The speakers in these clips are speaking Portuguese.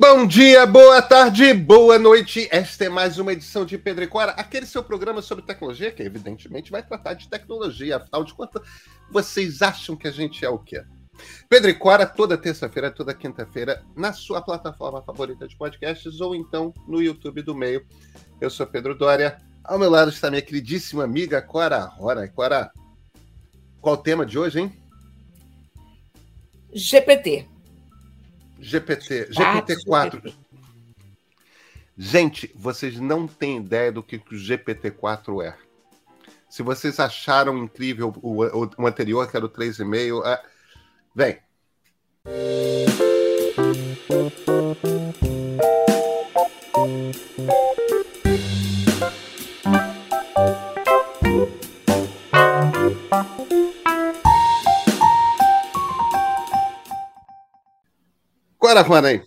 Bom dia, boa tarde, boa noite. Esta é mais uma edição de Pedro e Cora, aquele seu programa sobre tecnologia que, evidentemente, vai tratar de tecnologia. Afinal de contas, vocês acham que a gente é o quê? Pedro e Cora, toda terça-feira, toda quinta-feira, na sua plataforma favorita de podcasts ou então no YouTube do meio. Eu sou Pedro Dória. Ao meu lado está minha queridíssima amiga Cora Rora. Cora, qual o tema de hoje, hein? GPT. GPT, GPT-4. Gente, vocês não têm ideia do que o GPT-4 é. Se vocês acharam incrível o, o, o anterior, que era o 3,5, é... vem. Agora, Juanay,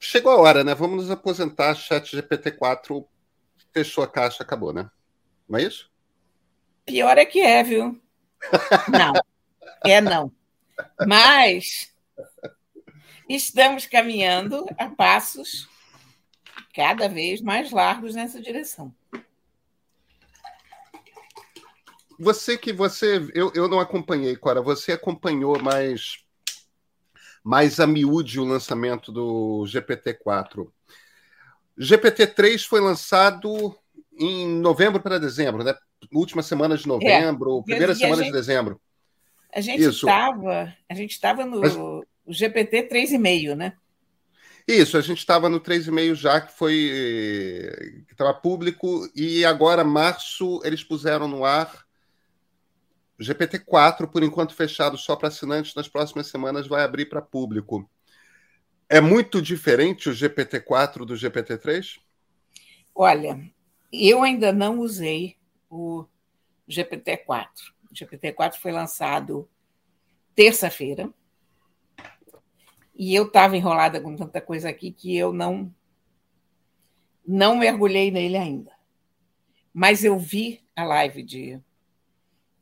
chegou a hora, né? Vamos nos aposentar. Chat GPT-4 fechou a caixa, acabou, né? Não é isso? Pior é que é, viu? Não, é não. Mas estamos caminhando a passos cada vez mais largos nessa direção. Você que você. Eu, eu não acompanhei, Cora. Você acompanhou mais mais a miúde o lançamento do GPT-4. GPT-3 foi lançado em novembro para dezembro, né? Última semana de novembro, é, primeira semana gente, de dezembro. A gente estava, a gente estava no Mas, GPT 3,5, né? Isso, a gente estava no 3,5 já, que foi que estava público, e agora, março, eles puseram no ar GPT-4, por enquanto fechado só para assinantes, nas próximas semanas vai abrir para público. É muito diferente o GPT-4 do GPT-3? Olha, eu ainda não usei o GPT-4. O GPT-4 foi lançado terça-feira. E eu estava enrolada com tanta coisa aqui que eu não não mergulhei nele ainda. Mas eu vi a live de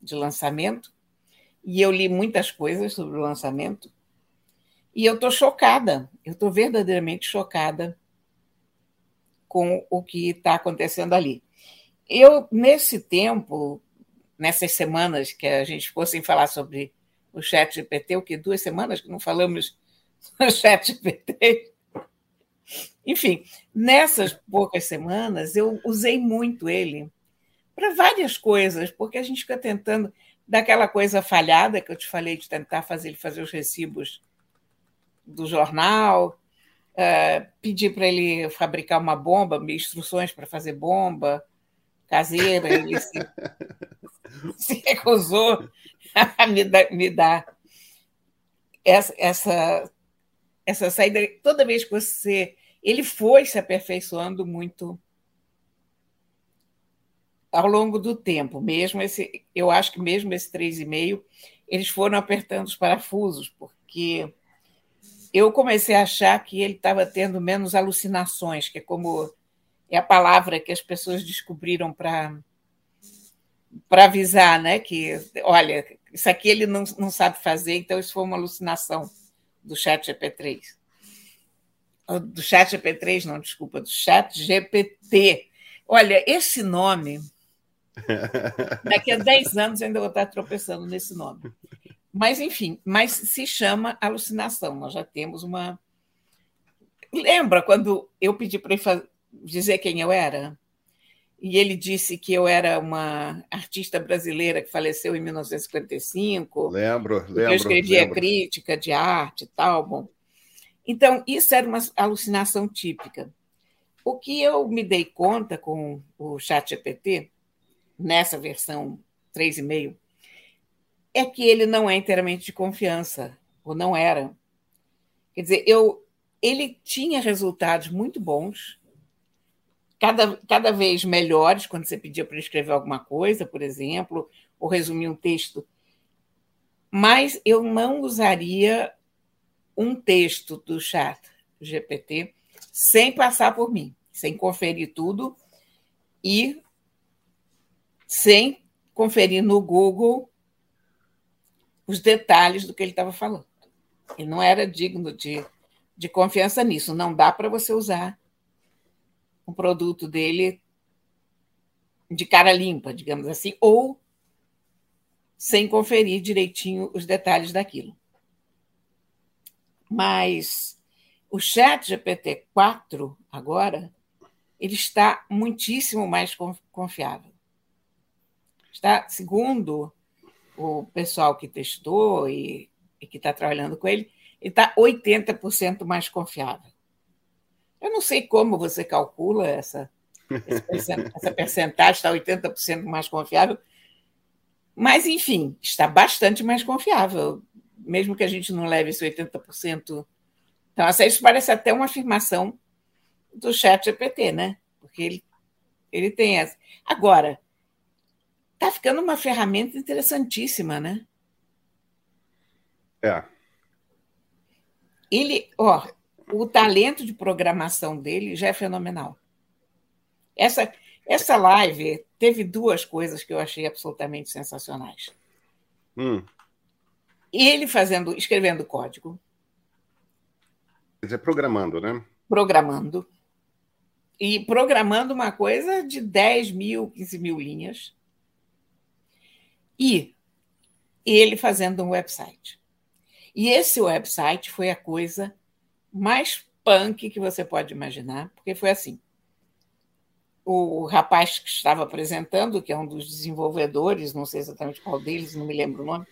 de lançamento, e eu li muitas coisas sobre o lançamento, e eu estou chocada, eu estou verdadeiramente chocada com o que está acontecendo ali. Eu, nesse tempo, nessas semanas que a gente ficou sem falar sobre o chat GPT, o que duas semanas que não falamos no chat GPT. Enfim, nessas poucas semanas eu usei muito ele para várias coisas, porque a gente fica tentando daquela coisa falhada que eu te falei de tentar fazer ele fazer os recibos do jornal, uh, pedir para ele fabricar uma bomba, instruções para fazer bomba caseira, ele se, se recusou a me me dar essa, essa, essa saída. Toda vez que você. Ele foi se aperfeiçoando muito ao longo do tempo, mesmo esse, eu acho que mesmo esse 3,5, eles foram apertando os parafusos, porque eu comecei a achar que ele estava tendo menos alucinações, que é como é a palavra que as pessoas descobriram para para avisar, né, que olha, isso aqui ele não, não sabe fazer, então isso foi uma alucinação do chat GPT3. Do chat GPT3, não, desculpa, do chat GPT. Olha, esse nome Daqui a 10 anos ainda vou estar tropeçando nesse nome. Mas, enfim, mas se chama alucinação. Nós já temos uma. Lembra quando eu pedi para ele dizer quem eu era? E ele disse que eu era uma artista brasileira que faleceu em 1955. Lembro, lembro. eu escrevia lembro. crítica de arte e tal. Bom. Então, isso era uma alucinação típica. O que eu me dei conta com o Chat GPT nessa versão 3,5, é que ele não é inteiramente de confiança, ou não era. Quer dizer, eu, ele tinha resultados muito bons, cada, cada vez melhores, quando você pedia para escrever alguma coisa, por exemplo, ou resumir um texto. Mas eu não usaria um texto do chat GPT sem passar por mim, sem conferir tudo e sem conferir no Google os detalhes do que ele estava falando. E não era digno de, de confiança nisso. Não dá para você usar o produto dele de cara limpa, digamos assim, ou sem conferir direitinho os detalhes daquilo. Mas o chat GPT-4 agora ele está muitíssimo mais confiável. Está, segundo o pessoal que testou e, e que está trabalhando com ele, ele está 80% mais confiável. Eu não sei como você calcula essa, essa percentagem, está 80% mais confiável, mas, enfim, está bastante mais confiável, mesmo que a gente não leve esse 80%. Então, isso parece até uma afirmação do chat GPT, né? Porque ele, ele tem essa. Agora, está ficando uma ferramenta interessantíssima, né? É. Ele, ó, o talento de programação dele já é fenomenal. Essa, essa live teve duas coisas que eu achei absolutamente sensacionais. Hum. Ele fazendo, escrevendo código. Quer dizer, programando, né? Programando. E programando uma coisa de 10 mil, 15 mil linhas. E ele fazendo um website. E esse website foi a coisa mais punk que você pode imaginar, porque foi assim o rapaz que estava apresentando, que é um dos desenvolvedores, não sei exatamente qual deles, não me lembro o nome,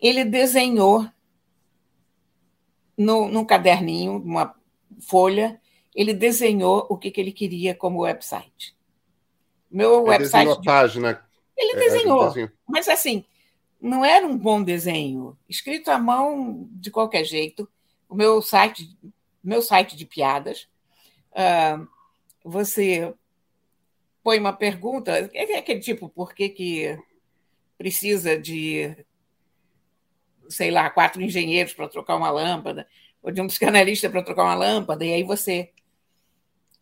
ele desenhou no, num caderninho, numa folha, ele desenhou o que, que ele queria como website. Meu ele website. Desenhou a página. Ele é, desenhou, mas assim, não era um bom desenho, escrito à mão de qualquer jeito. O meu site, meu site de piadas, uh, você põe uma pergunta, é aquele tipo, por que, que precisa de, sei lá, quatro engenheiros para trocar uma lâmpada, ou de um psicanalista para trocar uma lâmpada, e aí você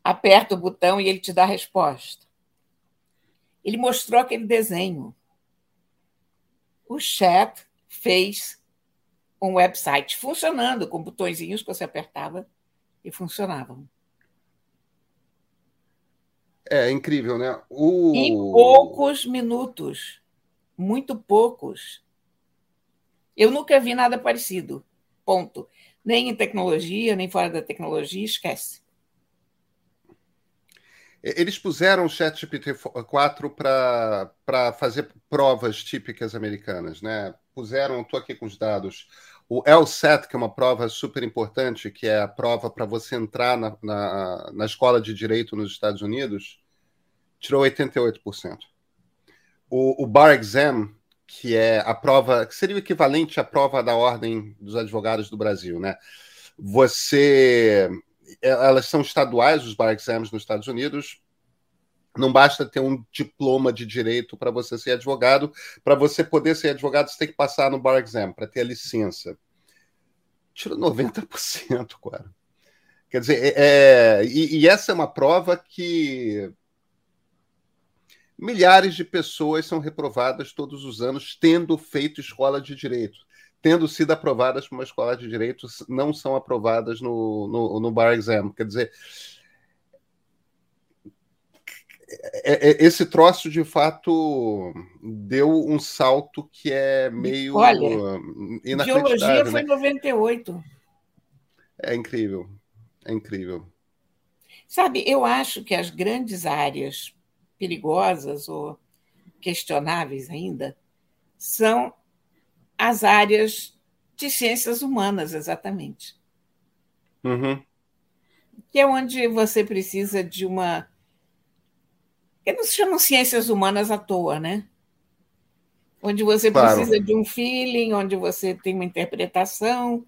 aperta o botão e ele te dá a resposta. Ele mostrou aquele desenho. O chat fez um website funcionando, com botõezinhos que você apertava e funcionavam. É incrível, né? O... Em poucos minutos. Muito poucos. Eu nunca vi nada parecido. Ponto. Nem em tecnologia, nem fora da tecnologia, esquece. Eles puseram o ChatGPT-4 para fazer provas típicas americanas, né? Puseram, estou aqui com os dados, o LSAT, que é uma prova super importante, que é a prova para você entrar na, na, na, escola de direito nos Estados Unidos, tirou 88%. O, o Bar Exam, que é a prova, que seria o equivalente à prova da Ordem dos Advogados do Brasil, né? Você. Elas são estaduais, os Bar Exams nos Estados Unidos, não basta ter um diploma de direito para você ser advogado. Para você poder ser advogado, você tem que passar no bar exam para ter a licença. Tira 90%, cara. Quer dizer, é, é, e, e, essa é uma prova que milhares de pessoas são reprovadas todos os anos, tendo feito escola de direito. Tendo sido aprovadas por uma escola de direito, não são aprovadas no, no, no bar exam. Quer dizer, é, é, esse troço de fato deu um salto que é meio Olha, Biologia foi né? 98. É incrível. É incrível. Sabe, eu acho que as grandes áreas perigosas ou questionáveis ainda são as áreas de ciências humanas, exatamente. Uhum. Que é onde você precisa de uma que não se chamam ciências humanas à toa, né? Onde você claro. precisa de um feeling, onde você tem uma interpretação,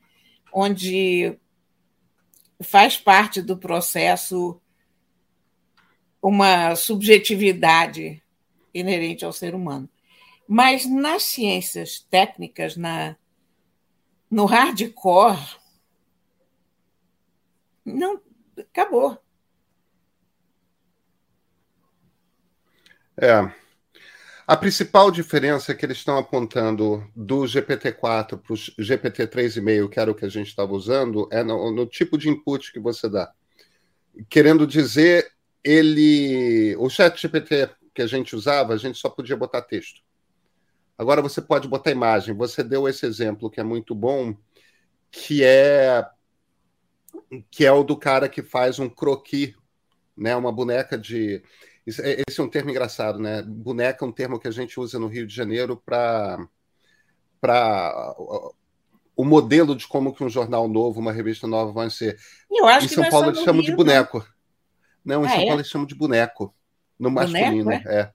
onde faz parte do processo uma subjetividade inerente ao ser humano. Mas nas ciências técnicas, na, no hardcore, não acabou. É. A principal diferença que eles estão apontando do GPT-4 para o GPT-3,5, que era o que a gente estava usando, é no, no, tipo de input que você dá. Querendo dizer, ele. O chat GPT que a gente usava, a gente só podia botar texto. Agora você pode botar imagem. Você deu esse exemplo que é muito bom, que é que é o do cara que faz um croquis, né? Uma boneca de é, esse é um termo engraçado, né? Boneca é um termo que a gente usa no Rio de Janeiro para para o modelo de como que um jornal novo, uma revista nova vai ser. Eu acho em São Paulo eles chamam de boneco. Não, em ah, São é? Paulo eles chamam de boneco. No masculino, boneco, é? é?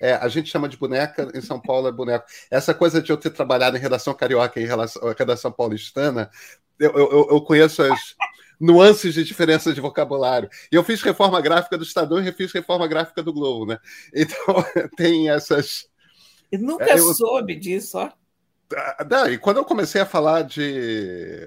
É, a gente chama de boneca, em São Paulo é boneco. Essa coisa de eu ter trabalhado em redação carioca e em relação, redação paulistana, eu, eu, eu conheço as, nuances de diferença de vocabulário. E eu fiz reforma gráfica do Estadão e refiz reforma gráfica do Globo, né? Então tem essas. Eu nunca eu... soube disso, ó. Ah, e quando eu comecei a falar de.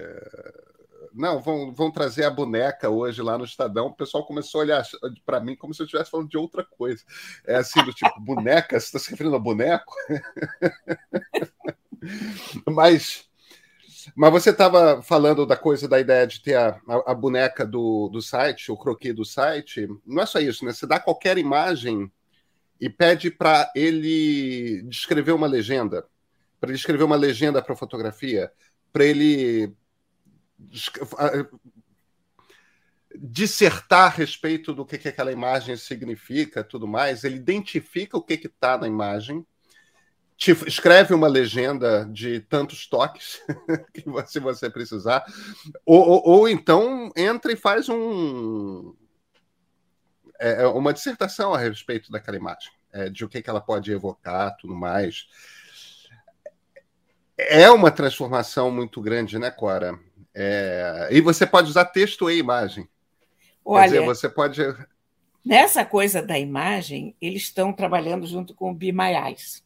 Não, vão, vão trazer a boneca hoje lá no Estadão. O pessoal começou a olhar para mim como se eu estivesse falando de outra coisa. É assim, do tipo, boneca? Você está se referindo a boneco? Mas mas você estava falando da coisa da ideia de ter a, a, a, boneca do, do site, o croquis do site. Não é só isso, né? Você dá qualquer imagem e pede para ele descrever uma legenda, para ele escrever uma legenda para fotografia, para ele dissertar a respeito do que, que aquela imagem significa, tudo mais. Ele identifica o que está na imagem te escreve uma legenda de tantos toques que se você precisar, ou, ou, ou, então entra e faz um é, é, uma dissertação a respeito daquela imagem, é, de o que, que ela pode evocar, tudo mais. É uma transformação muito grande, né, Cora? É, e você pode usar texto e imagem. Olha, Quer dizer, você pode. Nessa coisa da imagem, eles estão trabalhando junto com o Eyes.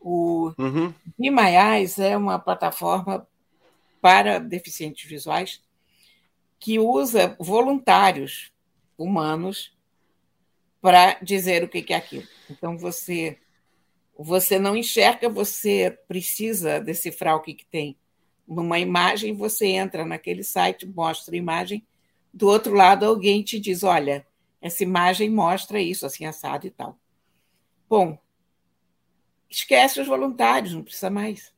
O uhum. Eyes é uma plataforma para deficientes visuais que usa voluntários humanos para dizer o que é aquilo. Então você você não enxerga, você precisa decifrar o que, que tem numa imagem, você entra naquele site, mostra a imagem, do outro lado alguém te diz, olha, essa imagem mostra isso, assim assado e tal. Bom, esquece os voluntários, não precisa mais.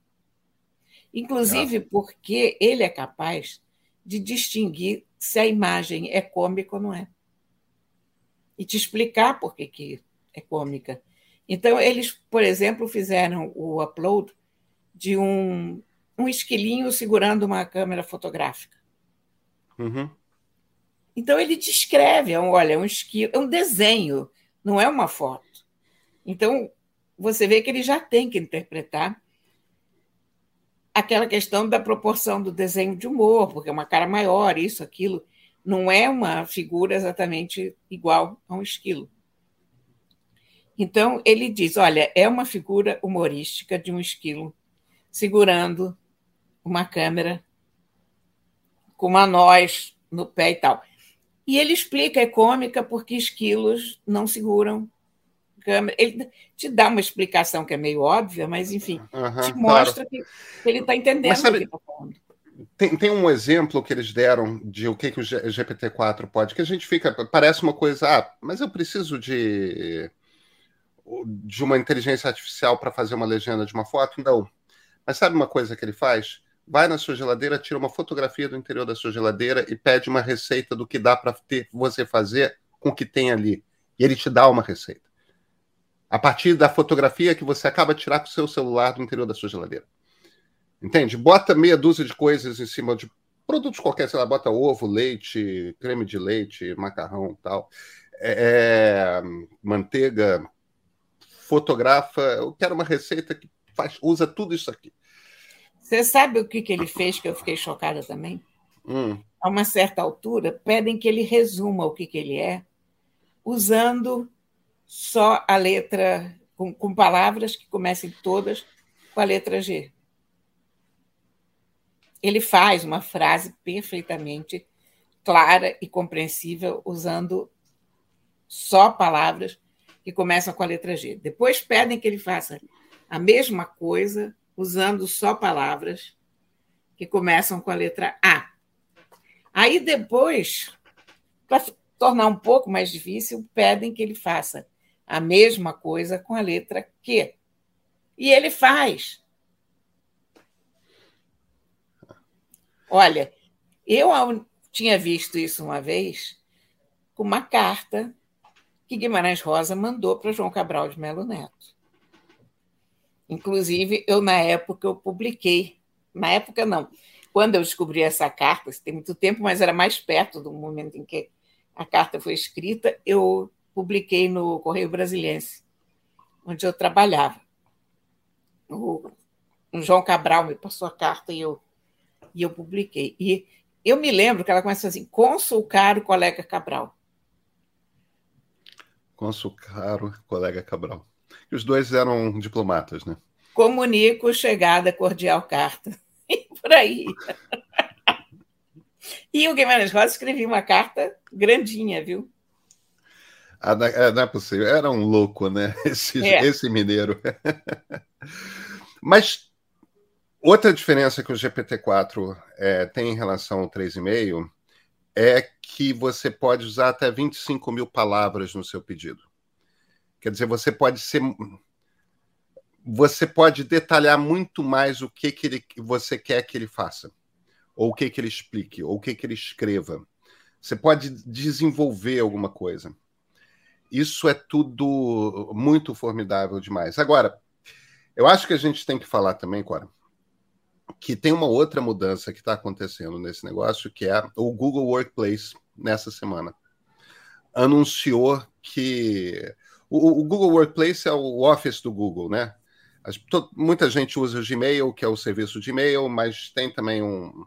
Inclusive porque ele é capaz de distinguir se a imagem é cômica ou não é. E te explicar por que, que é cômica. Então, eles, por exemplo, fizeram o upload de um, um esquilinho segurando uma câmera fotográfica. Uhum. Então, ele descreve, é olha, é um esquilo, é um desenho, não é uma foto. Então, você vê que ele já tem que interpretar aquela questão da proporção do desenho de humor, porque é uma cara maior, isso, aquilo. Não é uma figura exatamente igual a um esquilo. Então, ele diz: olha, é uma figura humorística de um esquilo segurando uma câmera com uma noz no pé e tal. E ele explica, é cômica porque esquilos não seguram câmera. Ele te dá uma explicação que é meio óbvia, mas, enfim, uhum, te mostra claro. que, ele está entendendo sabe, o que está falando. Tem, tem um exemplo que eles deram de o que, que o GPT-4 pode, que a gente fica. Parece uma coisa, ah, mas eu preciso de, de uma inteligência artificial para fazer uma legenda de uma foto? Não. Mas sabe uma coisa que ele faz? Vai na sua geladeira, tira uma fotografia do interior da sua geladeira e pede uma receita do que dá para você fazer com o que tem ali. E ele te dá uma receita a partir da fotografia que você acaba de tirar com o seu celular do interior da sua geladeira. Entende? Bota meia dúzia de coisas em cima de produtos qualquer, sei lá, bota ovo, leite, creme de leite, macarrão tal, é, é, manteiga, fotografa. Eu quero uma receita que faz, usa tudo isso aqui. Você sabe o que, que ele fez que eu fiquei chocada também? Hum. A uma certa altura, pedem que ele resuma o que, que ele é, usando só a letra, com, com palavras que comecem todas com a letra G. Ele faz uma frase perfeitamente clara e compreensível, usando só palavras que começam com a letra G. Depois pedem que ele faça a mesma coisa usando só palavras que começam com a letra A. Aí depois, para tornar um pouco mais difícil, pedem que ele faça a mesma coisa com a letra Q. E ele faz. Olha, eu tinha visto isso uma vez com uma carta que Guimarães Rosa mandou para João Cabral de Melo Neto. Inclusive, eu, na época, eu publiquei. Na época, não. Quando eu descobri essa carta, tem muito tempo, mas era mais perto do momento em que a carta foi escrita, eu publiquei no Correio Brasiliense, onde eu trabalhava. O, o João Cabral me passou a carta e eu, e eu publiquei. E eu me lembro que ela começa assim: Consul caro colega Cabral. Consul caro colega Cabral. E os dois eram diplomatas, né? Comunico chegada cordial carta. E por aí. E o Guimarães Rosa escrevia uma carta grandinha, viu? Ah, não, é, não é possível. Era um louco, né? Esse, é. esse mineiro. Mas outra diferença que o GPT-4 é, tem em relação ao 3,5 é que você pode usar até 25 mil palavras no seu pedido. Quer dizer, você pode ser. Você pode detalhar muito mais o que, que ele, você quer que ele faça ou o que, que ele explique, ou o que, que ele escreva. Você pode desenvolver alguma coisa. Isso é tudo muito formidável demais. Agora, eu acho que a gente tem que falar também, Cora, que tem uma outra mudança que está acontecendo nesse negócio, que é o Google Workplace nessa semana. Anunciou que o, o Google Workplace é o Office do Google, né? muita gente usa o Gmail, que é o serviço de e-mail, mas tem também um,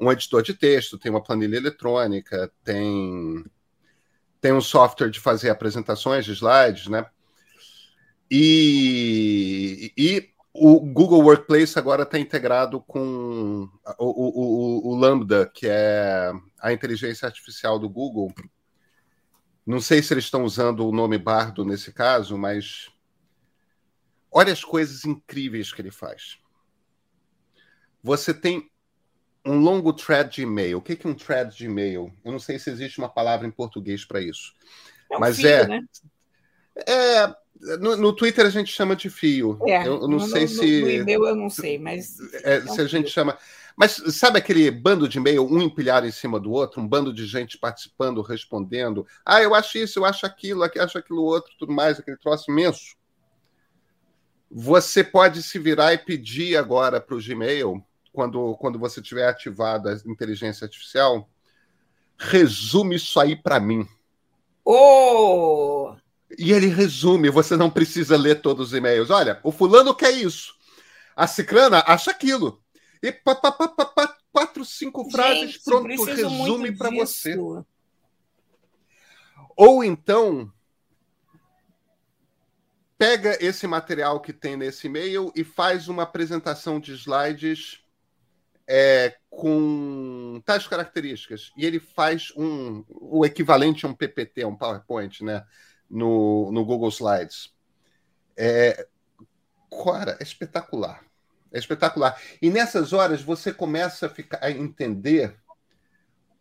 um editor de texto, tem uma planilha eletrônica, tem, tem um software de fazer apresentações de slides, né? E, e o Google Workplace agora está integrado com o, o, o, Lambda, que é a inteligência artificial do Google. Não sei se eles estão usando o nome Bardo nesse caso, mas olha as coisas incríveis que ele faz. Você tem um longo thread de e-mail. O que é um thread de e-mail? Eu não sei se existe uma palavra em português para isso. É um mas fio, é. Né? É. No, no, Twitter a gente chama de fio. É, eu, eu não no, sei no, se. No e-mail eu não sei, mas. É, é um se a gente chama. Mas sabe aquele bando de e-mail, um empilhado em cima do outro, um bando de gente participando, respondendo? Ah, eu acho isso, eu acho aquilo, eu acho aquilo outro, tudo mais, aquele troço imenso. Você pode se virar e pedir agora para o Gmail quando, quando você tiver ativado a inteligência artificial, resume isso aí para mim. Oh! E ele resume, você não precisa ler todos os e-mails. Olha, o fulano quer isso. A ciclana acha aquilo. E pá, pá, pá, pá, pá quatro, cinco frases, Gente, pronto, resume para você. Ou então, pega esse material que tem nesse e-mail e faz uma apresentação de slides é, com tais características e ele faz um o equivalente a um PPT, um PowerPoint, né, no, no Google Slides. É, cara, é espetacular. É espetacular. E nessas horas você começa a, ficar, a entender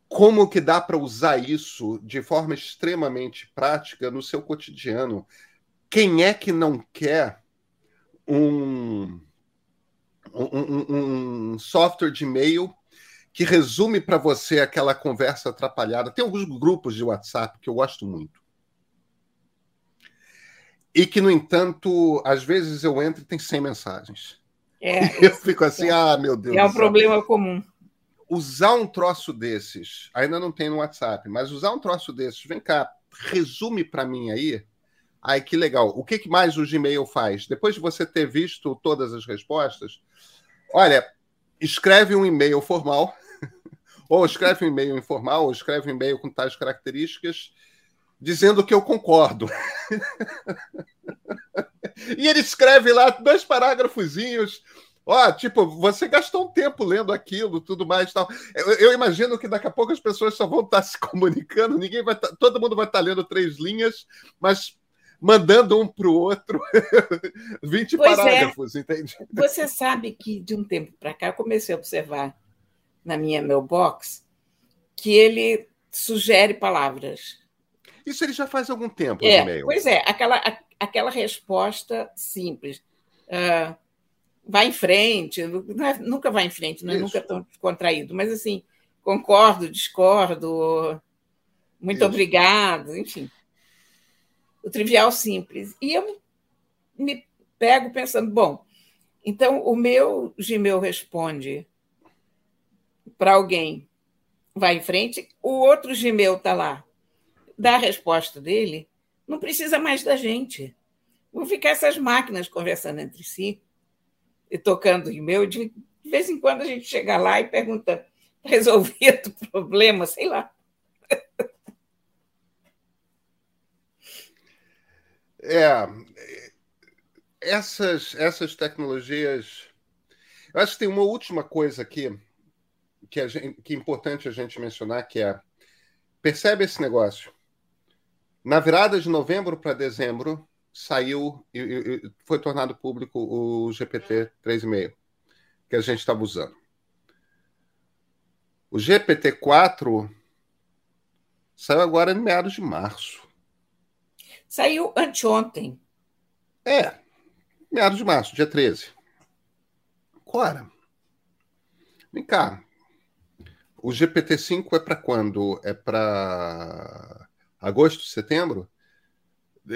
como que dá para usar isso de forma extremamente prática no seu cotidiano. Quem é que não quer um um, um, software de e-mail que resume para você aquela conversa atrapalhada. Tem alguns grupos de WhatsApp que eu gosto muito. E que, no entanto, às vezes eu entro e tem 100 mensagens. É, eu fico assim, é, ah, meu Deus. É um problema comum. Usar um troço desses, ainda não tem no WhatsApp, mas usar um troço desses, vem cá, resume para mim aí. Ai, que legal. O que mais o Gmail faz? Depois de você ter visto todas as respostas, Olha, escreve um e-mail formal, ou escreve um e-mail informal, ou escreve um e-mail com tais características, dizendo que eu concordo. e ele escreve lá dois parágrafozinhos. Ó, tipo, você gastou um tempo lendo aquilo, tudo mais tal. Eu, eu, imagino que daqui a pouco as pessoas só vão estar se comunicando, ninguém vai tá, todo mundo vai estar lendo três linhas, mas mandando um para o outro 20 pois é. parágrafos, é. entende? Você sabe que de um tempo para cá eu comecei a observar na minha mailbox que ele sugere palavras. Isso ele já faz algum tempo é, e-mail. Pois é, aquela, aquela resposta simples. Uh, vai em frente, é, nunca vai em frente, não é nunca tão contraído, mas assim, concordo, discordo, muito Isso. obrigado, enfim. O trivial simples. E eu me pego pensando, bom, então o meu Gmail responde para alguém, vai em frente, o outro Gmail está lá, dá a resposta dele, não precisa mais da gente. Vão ficar essas máquinas conversando entre si e tocando e-mail. De vez em quando a gente chega lá e pergunta: resolvido o problema? Sei lá. É, essas, essas tecnologias. Eu acho que tem uma última coisa aqui que, gente, que é importante a gente mencionar, que é percebe esse negócio. Na virada de novembro para dezembro, saiu e, e foi tornado público o GPT 3.5, que a gente estava usando. O GPT 4 saiu agora em meados de março. Saiu anteontem. É, meados de março, dia 13. Cora, vem cá. O GPT-5 é para quando? É para agosto, setembro?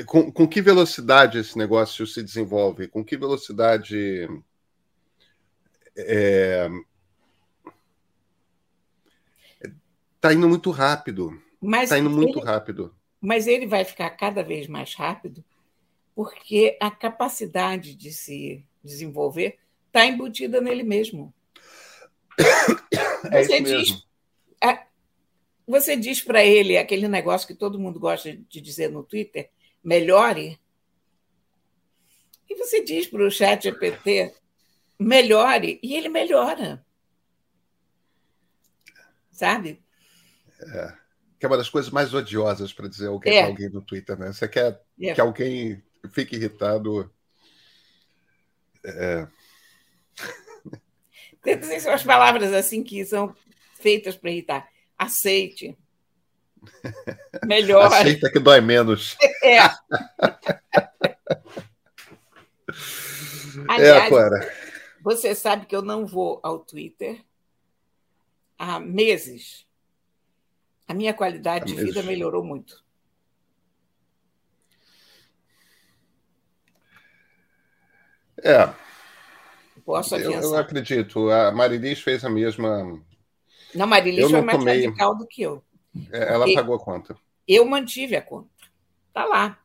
Com, com que velocidade esse negócio se desenvolve? Com que velocidade. É... Tá indo muito rápido. Está indo muito ele, rápido. Mas ele vai ficar cada vez mais rápido porque a capacidade de se desenvolver está embutida nele mesmo. É você diz, você diz para ele aquele negócio que todo mundo gosta de dizer no Twitter, melhore. E você diz para o chat GPT, melhore, e ele melhora. Sabe? É, que é uma das coisas mais odiosas para dizer alguém, é. alguém no Twitter, né? Você quer é. que alguém fique irritado. É... Tem as palavras assim que são feitas para irritar. Aceite. Melhor. Aceita que dói menos. É. Aliás, é, Clara. Você sabe que eu não vou ao Twitter há meses. A minha qualidade há de meses. vida melhorou muito. É. Posso eu, eu acredito. A Marilis fez a mesma. Não, Marilis foi mais tomei... radical do que eu. É, ela pagou a conta. Eu mantive a conta. Está lá.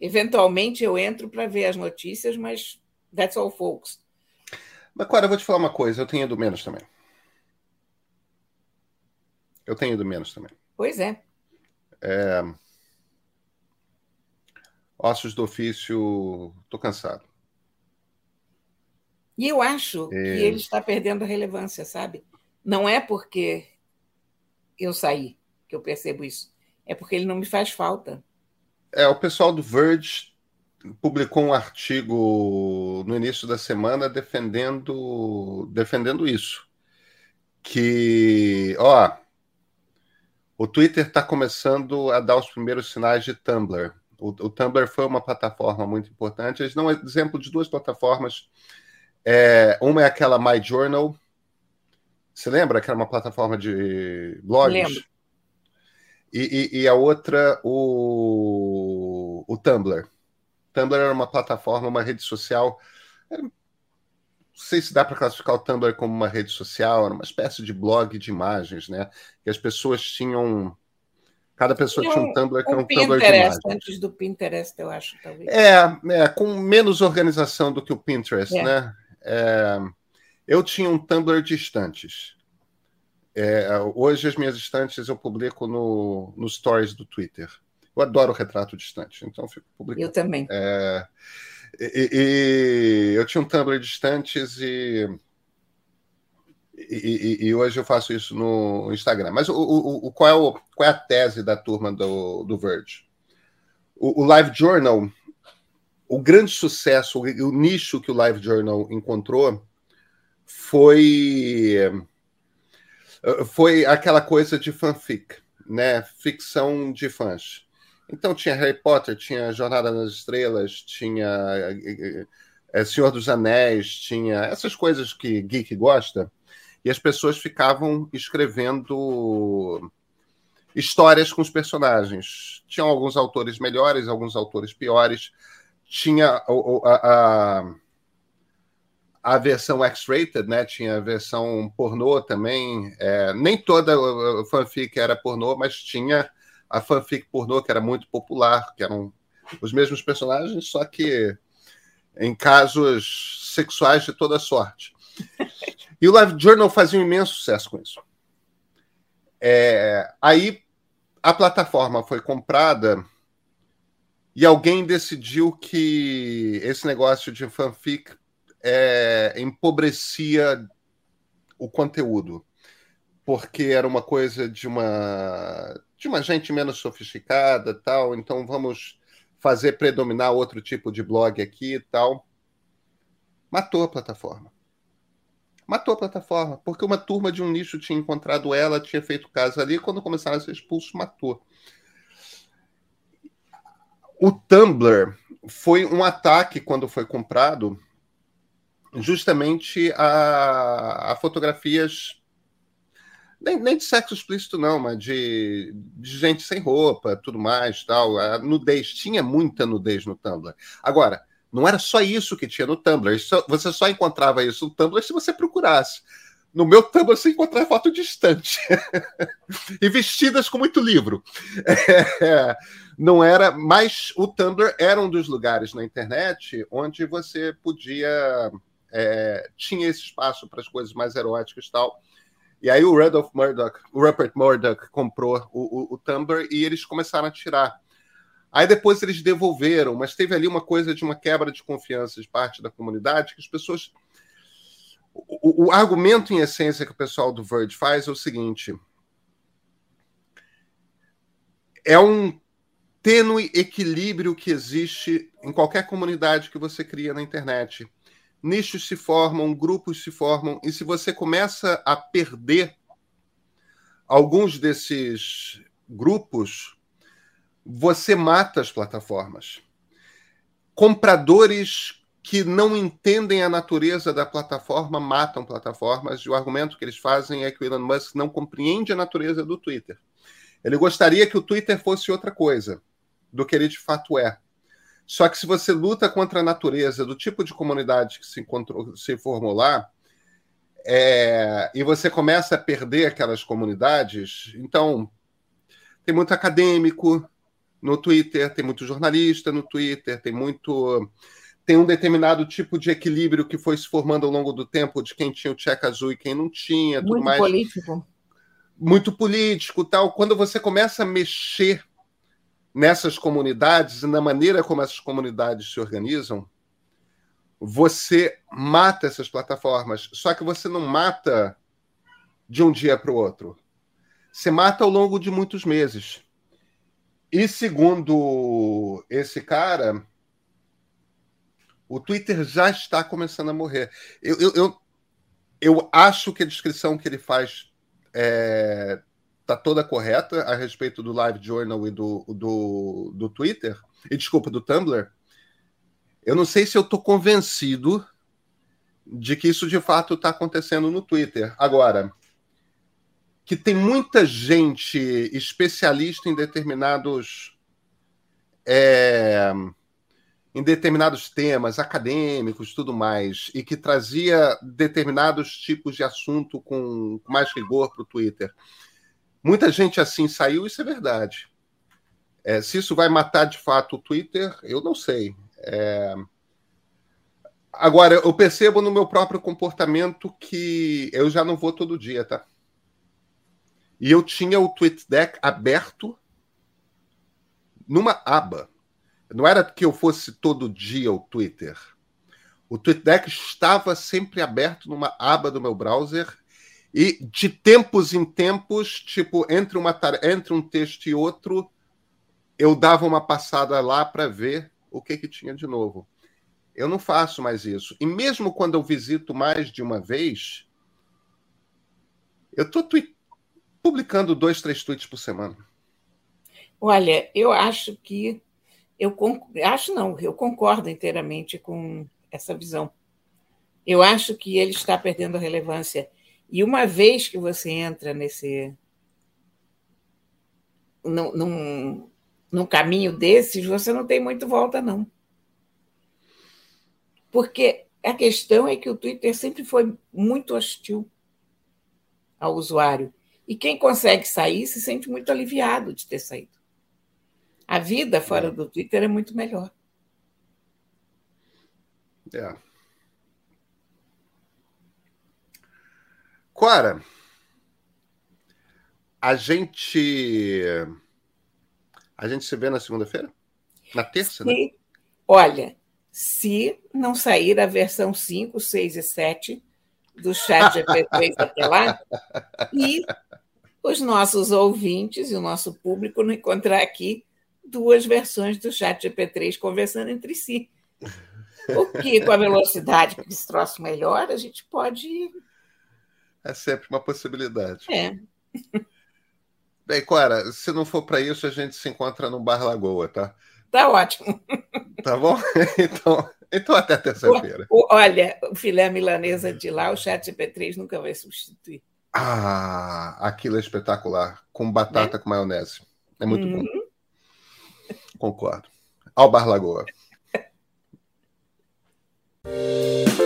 Eventualmente eu entro para ver as notícias, mas that's all, folks. Mas, Clara, eu vou te falar uma coisa. Eu tenho ido menos também. Eu tenho ido menos também. Pois é. é... Ossos do ofício, estou cansado. E eu acho é... que ele está perdendo a relevância, sabe? Não é porque eu saí que eu percebo isso. É porque ele não me faz falta. É, o pessoal do Verge publicou um artigo no início da semana defendendo defendendo isso. Que, ó, o Twitter está começando a dar os primeiros sinais de Tumblr. O, o, Tumblr foi uma plataforma muito importante. Eles dão um exemplo de duas plataformas. É, uma é aquela My Journal. Você lembra que era uma plataforma de blogs? Lembro. E, e, e, a outra, o, o Tumblr. Tumblr era uma plataforma, uma rede social. Não sei se dá para classificar o Tumblr como uma rede social, era uma espécie de blog de imagens, né? Que as pessoas tinham. Cada pessoa tinha um, Tumblr que era um Tumblr de imagens. Antes do Pinterest, eu acho, talvez. É, é com menos organização do que o Pinterest, é. né? É, eu tinha um Tumblr de estantes. É, hoje as minhas estantes eu publico no, no stories do Twitter. Eu adoro retrato de estante, então fico publicando. Eu também. É, e, e, eu tinha um Tumblr de estantes e, e, e, hoje eu faço isso no Instagram. Mas o, o, o, qual, é o, qual é a tese da turma do, do Verge? o, o Live Journal, o grande sucesso, o nicho que o Live Journal encontrou foi foi aquela coisa de fanfic, né? Ficção de fãs. Então tinha Harry Potter, tinha Jornada nas Estrelas, tinha é, Senhor dos Anéis, tinha essas coisas que geek gosta, e as pessoas ficavam escrevendo histórias com os personagens. Tinham alguns autores melhores, alguns autores piores. Tinha a, a, a versão X-rated, né? Tinha a versão pornô também. É, nem toda fanfic era pornô, mas tinha a fanfic pornô que era muito popular, que eram os mesmos personagens, só que em casos sexuais de toda sorte. E o Live Journal fazia um imenso sucesso com isso. É, aí a plataforma foi comprada e alguém decidiu que esse negócio de fanfic é, empobrecia o conteúdo, porque era uma coisa de uma de uma gente menos sofisticada, tal. Então vamos fazer predominar outro tipo de blog aqui tal. Matou a plataforma. Matou a plataforma, porque uma turma de um nicho tinha encontrado ela, tinha feito caso ali, quando começaram a ser expulsos, matou. O Tumblr foi um ataque quando foi comprado justamente a, a fotografias nem, nem de sexo explícito, não, mas de, de gente sem roupa, tudo mais, tal. A nudez, tinha muita nudez no Tumblr. Agora, não era só isso que tinha no Tumblr. você só encontrava isso no Tumblr se você procurasse. No meu Tumblr você encontrava foto distante. e vestidas com muito livro. É, não era, mas o Tumblr era um dos lugares na internet onde você podia. É, tinha esse espaço para as coisas mais eróticas e tal. E aí o Rudolph Murdoch, o Rupert Murdoch comprou o, o, o Tumblr e eles começaram a tirar. Aí depois eles devolveram, mas teve ali uma coisa de uma quebra de confiança de parte da comunidade que as pessoas. O, o argumento em essência que o pessoal do Verge faz é o seguinte: é um tênue equilíbrio que existe em qualquer comunidade que você cria na internet nichos se formam, grupos se formam, e se você começa a perder alguns desses grupos, você mata as plataformas. Compradores que não entendem a natureza da plataforma matam plataformas, e o argumento que eles fazem é que o Elon Musk não compreende a natureza do Twitter. Ele gostaria que o Twitter fosse outra coisa do que ele de fato é. Só que se você luta contra a natureza do tipo de comunidade que se, encontrou, se formou lá, é, e você começa a perder aquelas comunidades, então tem muito acadêmico no Twitter, tem muito jornalista no Twitter, tem muito. Tem um determinado tipo de equilíbrio que foi se formando ao longo do tempo de quem tinha o cheque azul e quem não tinha, tudo muito mais. político. Muito político tal. Quando você começa a mexer nessas comunidades e na maneira como essas comunidades se organizam, você mata essas plataformas. Só que você não mata de um dia para o outro. Você mata ao longo de muitos meses. E segundo esse cara, o Twitter já está começando a morrer. Eu, eu, eu, eu acho que a descrição que ele faz é, tá toda correta a respeito do Live Journal e do, do, do Twitter, e desculpa, do Tumblr, eu não sei se eu estou convencido de que isso de fato está acontecendo no Twitter. Agora, que tem muita gente especialista em determinados. É, em determinados temas acadêmicos tudo mais, e que trazia determinados tipos de assunto com mais rigor para o Twitter. Muita gente assim saiu, isso é verdade. É, se isso vai matar de fato o Twitter, eu não sei. É... Agora, eu percebo no meu próprio comportamento que eu já não vou todo dia, tá? E eu tinha o TweetDeck aberto numa aba. Não era que eu fosse todo dia o Twitter. O TweetDeck estava sempre aberto numa aba do meu browser e de tempos em tempos, tipo, entre, uma, entre um texto e outro, eu dava uma passada lá para ver o que, que tinha de novo. Eu não faço mais isso. E mesmo quando eu visito mais de uma vez, eu estou publicando dois, três tweets por semana. Olha, eu acho que eu acho não, eu concordo inteiramente com essa visão. Eu acho que ele está perdendo a relevância. E uma vez que você entra nesse num, num, num caminho desses, você não tem muito volta, não. Porque a questão é que o Twitter sempre foi muito hostil ao usuário. E quem consegue sair se sente muito aliviado de ter saído. A vida fora é. do Twitter é muito melhor. É. Cora, a gente a gente se vê na segunda-feira? Na terça, se, né? Olha, se não sair a versão 5, 6 e 7 do chat GPT até lá, e os nossos ouvintes e o nosso público não encontrar aqui duas versões do chat GP3 conversando entre si. Porque com a velocidade que esse troço melhora, a gente pode. É sempre uma possibilidade. É. Bem, Cora, se não for para isso, a gente se encontra no Bar Lagoa, tá? Tá ótimo. Tá bom? Então, então até terça-feira. Olha, o filé milanesa de lá, o chat GP3 nunca vai substituir. Ah, aquilo é espetacular. Com batata né? com maionese. É muito uhum. bom. Concordo. Ao Bar Lagoa.